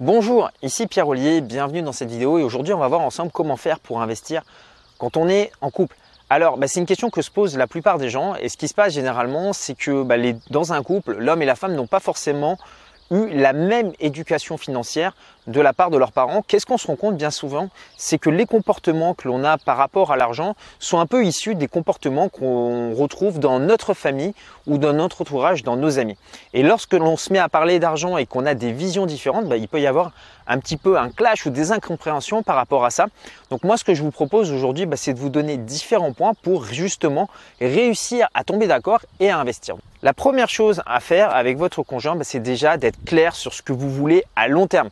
Bonjour, ici Pierre Ollier, bienvenue dans cette vidéo et aujourd'hui on va voir ensemble comment faire pour investir quand on est en couple. Alors bah, c'est une question que se posent la plupart des gens et ce qui se passe généralement c'est que bah, dans un couple, l'homme et la femme n'ont pas forcément eu la même éducation financière de la part de leurs parents. Qu'est-ce qu'on se rend compte bien souvent C'est que les comportements que l'on a par rapport à l'argent sont un peu issus des comportements qu'on retrouve dans notre famille ou dans notre entourage, dans nos amis. Et lorsque l'on se met à parler d'argent et qu'on a des visions différentes, bah, il peut y avoir un petit peu un clash ou des incompréhensions par rapport à ça. Donc moi, ce que je vous propose aujourd'hui, bah, c'est de vous donner différents points pour justement réussir à tomber d'accord et à investir. La première chose à faire avec votre conjoint, bah, c'est déjà d'être clair sur ce que vous voulez à long terme.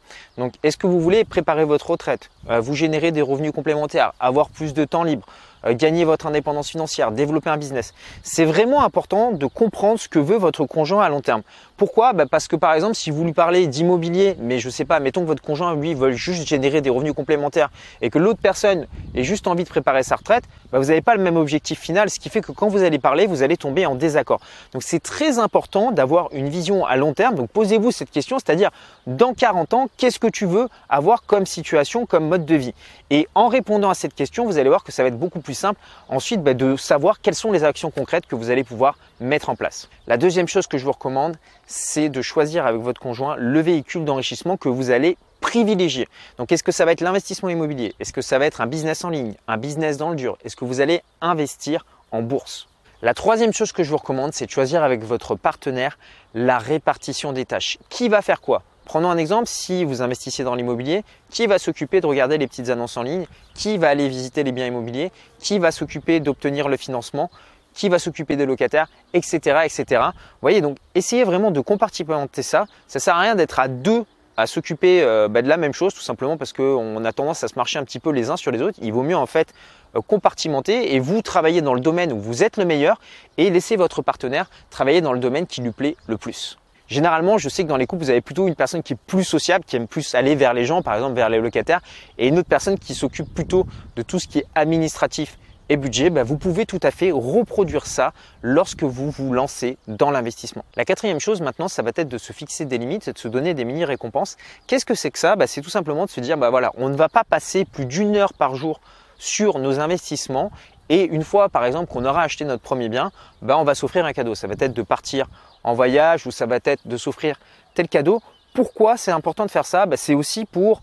Est-ce que vous voulez préparer votre retraite, vous générer des revenus complémentaires, avoir plus de temps libre, euh, gagner votre indépendance financière, développer un business. C'est vraiment important de comprendre ce que veut votre conjoint à long terme. Pourquoi? Bah, Parce que par exemple, si vous lui parlez d'immobilier, mais je ne sais pas, mettons que votre conjoint, lui, veut juste générer des revenus complémentaires et que l'autre personne ait juste envie de préparer sa retraite, bah, vous n'avez pas le même objectif final, ce qui fait que quand vous allez parler, vous allez tomber en désaccord. Donc c'est très important d'avoir une vision à long terme. Donc posez-vous cette question, c'est-à-dire dans 40 ans, qu'est-ce que tu veux avoir comme situation, comme mode de vie Et en répondant à cette question, vous allez voir que ça va être beaucoup plus simple ensuite bah, de savoir quelles sont les actions concrètes que vous allez pouvoir mettre en place. La deuxième chose que je vous recommande, c'est de choisir avec votre conjoint le véhicule d'enrichissement que vous allez privilégier. Donc est-ce que ça va être l'investissement immobilier? Est-ce que ça va être un business en ligne Un business dans le dur? Est-ce que vous allez investir en bourse? La troisième chose que je vous recommande, c'est de choisir avec votre partenaire la répartition des tâches. Qui va faire quoi? Prenons un exemple, si vous investissez dans l'immobilier, qui va s'occuper de regarder les petites annonces en ligne? Qui va aller visiter les biens immobiliers? Qui va s'occuper d'obtenir le financement? Qui va s'occuper des locataires, etc.. Vous voyez, donc essayez vraiment de compartimenter ça. Ça sert à rien d'être à deux à s'occuper euh, bah, de la même chose, tout simplement parce qu'on a tendance à se marcher un petit peu les uns sur les autres. Il vaut mieux en fait euh, compartimenter et vous travailler dans le domaine où vous êtes le meilleur et laisser votre partenaire travailler dans le domaine qui lui plaît le plus. Généralement, je sais que dans les couples, vous avez plutôt une personne qui est plus sociable, qui aime plus aller vers les gens, par exemple vers les locataires, et une autre personne qui s'occupe plutôt de tout ce qui est administratif et budget, bah, vous pouvez tout à fait reproduire ça lorsque vous vous lancez dans l'investissement. La quatrième chose maintenant, ça va être de se fixer des limites de se donner des mini récompenses. Qu'est-ce que c'est que ça? Bah, C'est tout simplement de se dire, bah voilà, on ne va pas passer plus d'une heure par jour sur nos investissements et une fois, par exemple, qu'on aura acheté notre premier bien, on va s'offrir un cadeau. Ça va être de partir en voyage ou ça va être de s'offrir tel cadeau. Pourquoi c'est important de faire ça? Bah, C'est aussi pour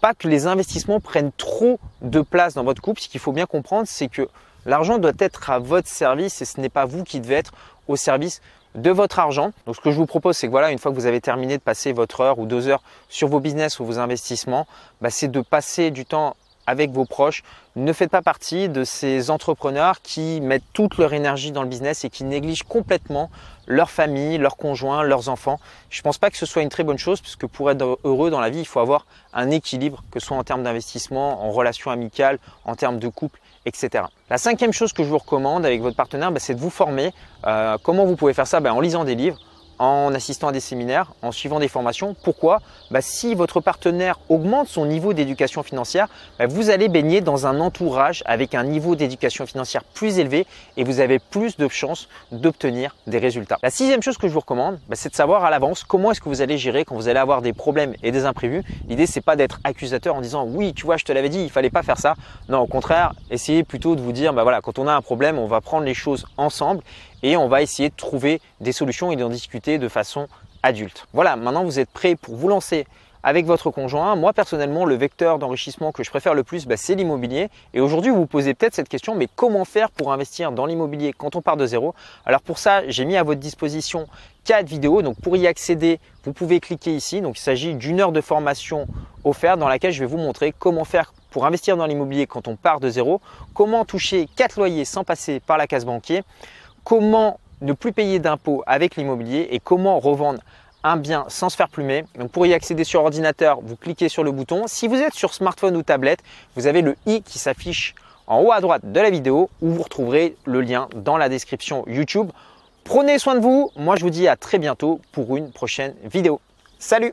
pas que les investissements prennent trop de place dans votre couple. Ce qu'il faut bien comprendre, c'est que l'argent doit être à votre service et ce n'est pas vous qui devez être au service de votre argent. Donc ce que je vous propose, c'est que voilà, une fois que vous avez terminé de passer votre heure ou deux heures sur vos business ou vos investissements, bah, c'est de passer du temps avec vos proches. Ne faites pas partie de ces entrepreneurs qui mettent toute leur énergie dans le business et qui négligent complètement leur famille, leurs conjoints, leurs enfants. Je ne pense pas que ce soit une très bonne chose puisque pour être heureux dans la vie, il faut avoir un équilibre, que ce soit en termes d'investissement, en relation amicale, en termes de couple, etc. La cinquième chose que je vous recommande avec votre partenaire, bah, c'est de vous former. Euh, comment vous pouvez faire ça? Bah, En lisant des livres, en assistant à des séminaires, en suivant des formations. Pourquoi? Bah, Si votre partenaire augmente son niveau d'éducation financière, bah, vous allez baigner dans un entourage avec un niveau d'éducation financière plus élevé et vous avez plus de chances d'obtenir des résultats. La sixième chose que je vous recommande, bah, c'est de savoir à l'avance comment est-ce que vous allez gérer quand vous allez avoir des problèmes et des imprévus. L'idée, c'est pas d'être accusateur en disant oui, tu vois, je te l'avais dit, il fallait pas faire ça. Non, au contraire, essayez plutôt de vous dire, bah voilà, quand on a un problème, on va prendre les choses ensemble et on va essayer de trouver des solutions et d'en discuter de façon adulte. Voilà, maintenant vous êtes prêt pour vous lancer avec votre conjoint. Moi personnellement, le vecteur d'enrichissement que je préfère le plus, bah, c'est l'immobilier. Et aujourd'hui, vous vous posez peut-être cette question, mais comment faire pour investir dans l'immobilier quand on part de zéro? Alors pour ça, j'ai mis à votre disposition quatre vidéos. Donc pour y accéder, vous pouvez cliquer ici. Donc il s'agit d'une heure de formation offerte dans laquelle je vais vous montrer comment faire pour investir dans l'immobilier quand on part de zéro, comment toucher quatre loyers sans passer par la case banquier, comment ne plus payer d'impôts avec l'immobilier et comment revendre un bien sans se faire plumer? Donc pour y accéder sur ordinateur, vous cliquez sur le bouton. Si vous êtes sur smartphone ou tablette, vous avez le i qui s'affiche en haut à droite de la vidéo où vous retrouverez le lien dans la description YouTube. Prenez soin de vous. Moi, je vous dis à très bientôt pour une prochaine vidéo. Salut